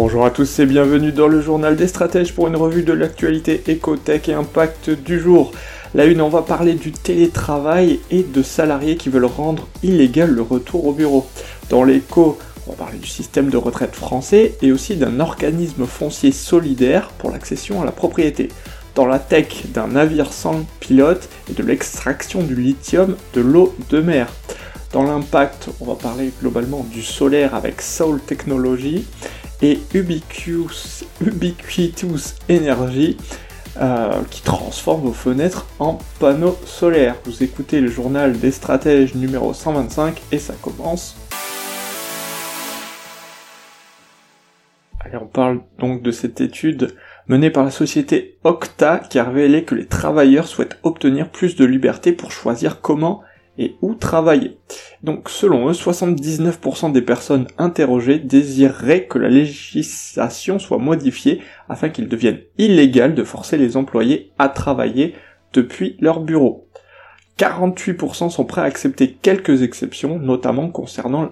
Bonjour à tous et bienvenue dans le journal des stratèges pour une revue de l'actualité éco-tech et impact du jour. La une, on va parler du télétravail et de salariés qui veulent rendre illégal le retour au bureau. Dans l'éco, on va parler du système de retraite français et aussi d'un organisme foncier solidaire pour l'accession à la propriété. Dans la tech, d'un navire sans pilote et de l'extraction du lithium de l'eau de mer. Dans l'impact, on va parler globalement du solaire avec Soul Technology et Ubiquitous, Ubiquitous Energy euh, qui transforme vos fenêtres en panneaux solaires. Vous écoutez le journal des stratèges numéro 125 et ça commence. Allez, on parle donc de cette étude menée par la société Octa qui a révélé que les travailleurs souhaitent obtenir plus de liberté pour choisir comment et où travailler. Donc selon eux, 79% des personnes interrogées désireraient que la législation soit modifiée afin qu'il devienne illégal de forcer les employés à travailler depuis leur bureau. 48% sont prêts à accepter quelques exceptions, notamment concernant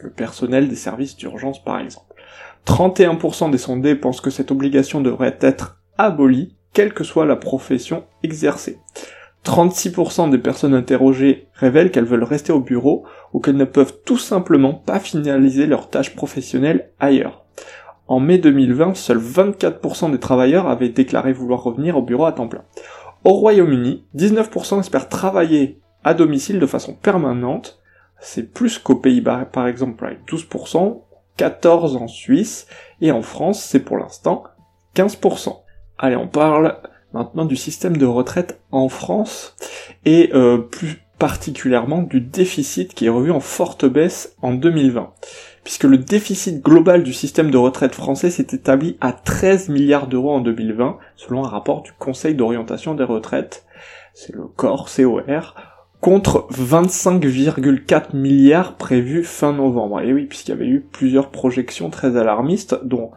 le personnel des services d'urgence par exemple. 31% des sondés pensent que cette obligation devrait être abolie, quelle que soit la profession exercée. 36% des personnes interrogées révèlent qu'elles veulent rester au bureau ou qu'elles ne peuvent tout simplement pas finaliser leurs tâches professionnelles ailleurs. En mai 2020, seuls 24% des travailleurs avaient déclaré vouloir revenir au bureau à temps plein. Au Royaume-Uni, 19% espèrent travailler à domicile de façon permanente. C'est plus qu'aux Pays-Bas par exemple avec 12%, 14% en Suisse, et en France c'est pour l'instant 15%. Allez, on parle maintenant du système de retraite en France et euh, plus particulièrement du déficit qui est revu en forte baisse en 2020 puisque le déficit global du système de retraite français s'est établi à 13 milliards d'euros en 2020 selon un rapport du Conseil d'orientation des retraites, c'est le corps COR, contre 25,4 milliards prévus fin novembre. Et oui, puisqu'il y avait eu plusieurs projections très alarmistes, dont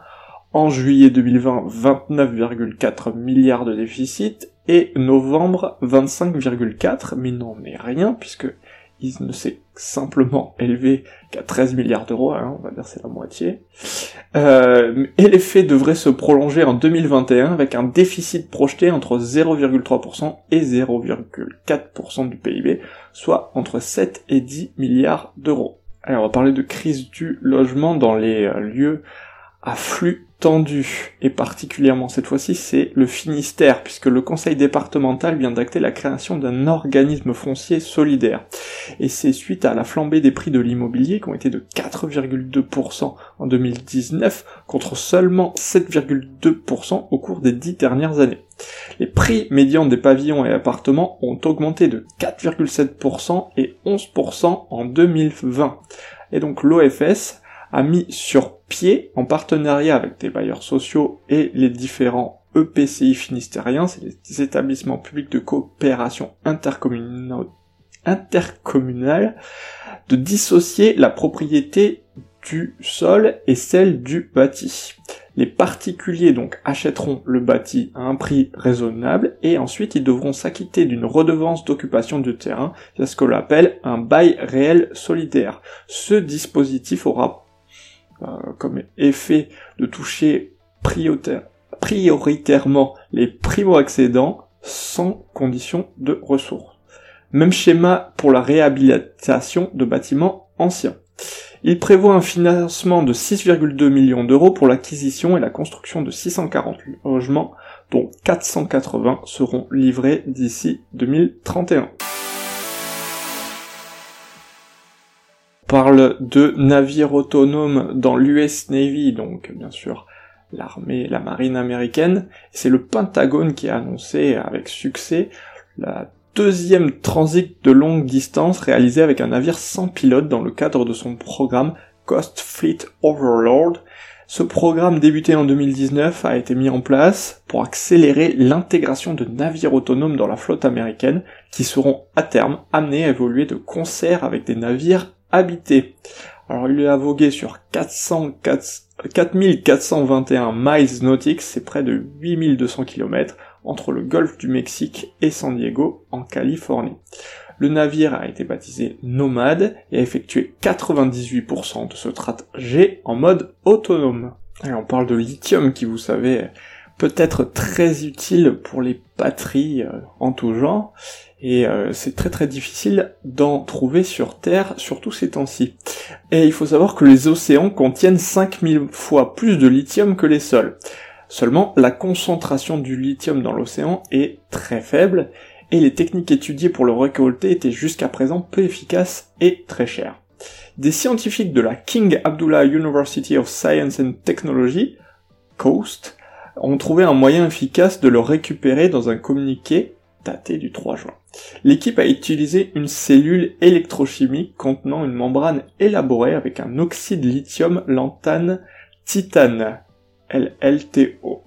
en juillet 2020 29,4 milliards de déficit et novembre 25,4 mais non mais rien puisque il ne s'est simplement élevé qu'à 13 milliards d'euros, hein, on va dire c'est la moitié. Euh, et l'effet devrait se prolonger en 2021 avec un déficit projeté entre 0,3% et 0,4% du PIB, soit entre 7 et 10 milliards d'euros. Alors on va parler de crise du logement dans les euh, lieux à flux tendu, et particulièrement cette fois-ci c'est le Finistère, puisque le conseil départemental vient d'acter la création d'un organisme foncier solidaire. Et c'est suite à la flambée des prix de l'immobilier qui ont été de 4,2% en 2019 contre seulement 7,2% au cours des dix dernières années. Les prix médians des pavillons et appartements ont augmenté de 4,7% et 11% en 2020. Et donc l'OFS a mis sur pied, en partenariat avec des bailleurs sociaux et les différents EPCI finistériens, c'est les établissements publics de coopération intercommunale, de dissocier la propriété du sol et celle du bâti. Les particuliers donc achèteront le bâti à un prix raisonnable et ensuite ils devront s'acquitter d'une redevance d'occupation du terrain, c'est ce que l'on appelle un bail réel solidaire. Ce dispositif aura comme effet de toucher prioritairement les primo-accédants sans condition de ressources. Même schéma pour la réhabilitation de bâtiments anciens. Il prévoit un financement de 6,2 millions d'euros pour l'acquisition et la construction de 640 logements, dont 480 seront livrés d'ici 2031. Parle de navires autonomes dans l'US Navy, donc bien sûr l'armée, la marine américaine. C'est le Pentagone qui a annoncé avec succès la deuxième transit de longue distance réalisé avec un navire sans pilote dans le cadre de son programme Coast Fleet Overlord. Ce programme débuté en 2019 a été mis en place pour accélérer l'intégration de navires autonomes dans la flotte américaine qui seront à terme amenés à évoluer de concert avec des navires habités. Alors il a vogué sur 400, 4421 miles nautiques, c'est près de 8200 km, entre le golfe du Mexique et San Diego, en Californie. Le navire a été baptisé Nomade et a effectué 98% de ce trajet en mode autonome. Et on parle de lithium qui, vous savez, peut être très utile pour les batteries euh, en tout genre, et euh, c'est très très difficile d'en trouver sur Terre, surtout ces temps-ci. Et il faut savoir que les océans contiennent 5000 fois plus de lithium que les sols. Seulement, la concentration du lithium dans l'océan est très faible, et les techniques étudiées pour le récolter étaient jusqu'à présent peu efficaces et très chères. Des scientifiques de la King Abdullah University of Science and Technology, COAST, ont trouvé un moyen efficace de le récupérer dans un communiqué daté du 3 juin. L'équipe a utilisé une cellule électrochimique contenant une membrane élaborée avec un oxyde lithium lantane titane, LLTO.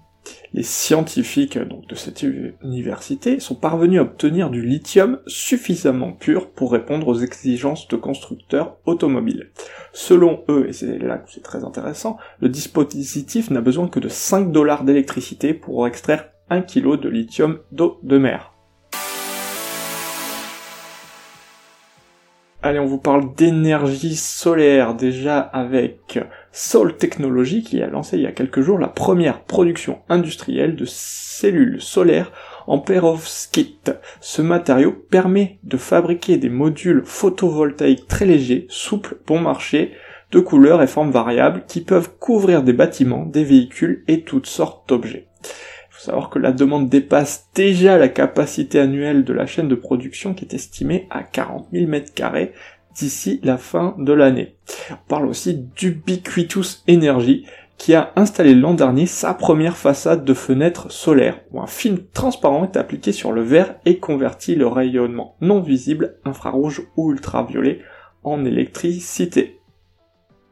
Les scientifiques donc, de cette université sont parvenus à obtenir du lithium suffisamment pur pour répondre aux exigences de constructeurs automobiles. Selon eux, et c'est là que c'est très intéressant, le dispositif n'a besoin que de 5 dollars d'électricité pour extraire 1 kg de lithium d'eau de mer. Allez, on vous parle d'énergie solaire déjà avec Sol Technology qui a lancé il y a quelques jours la première production industrielle de cellules solaires en perovskite. Ce matériau permet de fabriquer des modules photovoltaïques très légers, souples, bon marché, de couleurs et formes variables qui peuvent couvrir des bâtiments, des véhicules et toutes sortes d'objets savoir que la demande dépasse déjà la capacité annuelle de la chaîne de production qui est estimée à 40 000 m2 d'ici la fin de l'année. On parle aussi d'Ubiquitous Energy qui a installé l'an dernier sa première façade de fenêtre solaire où un film transparent est appliqué sur le verre et convertit le rayonnement non visible infrarouge ou ultraviolet en électricité.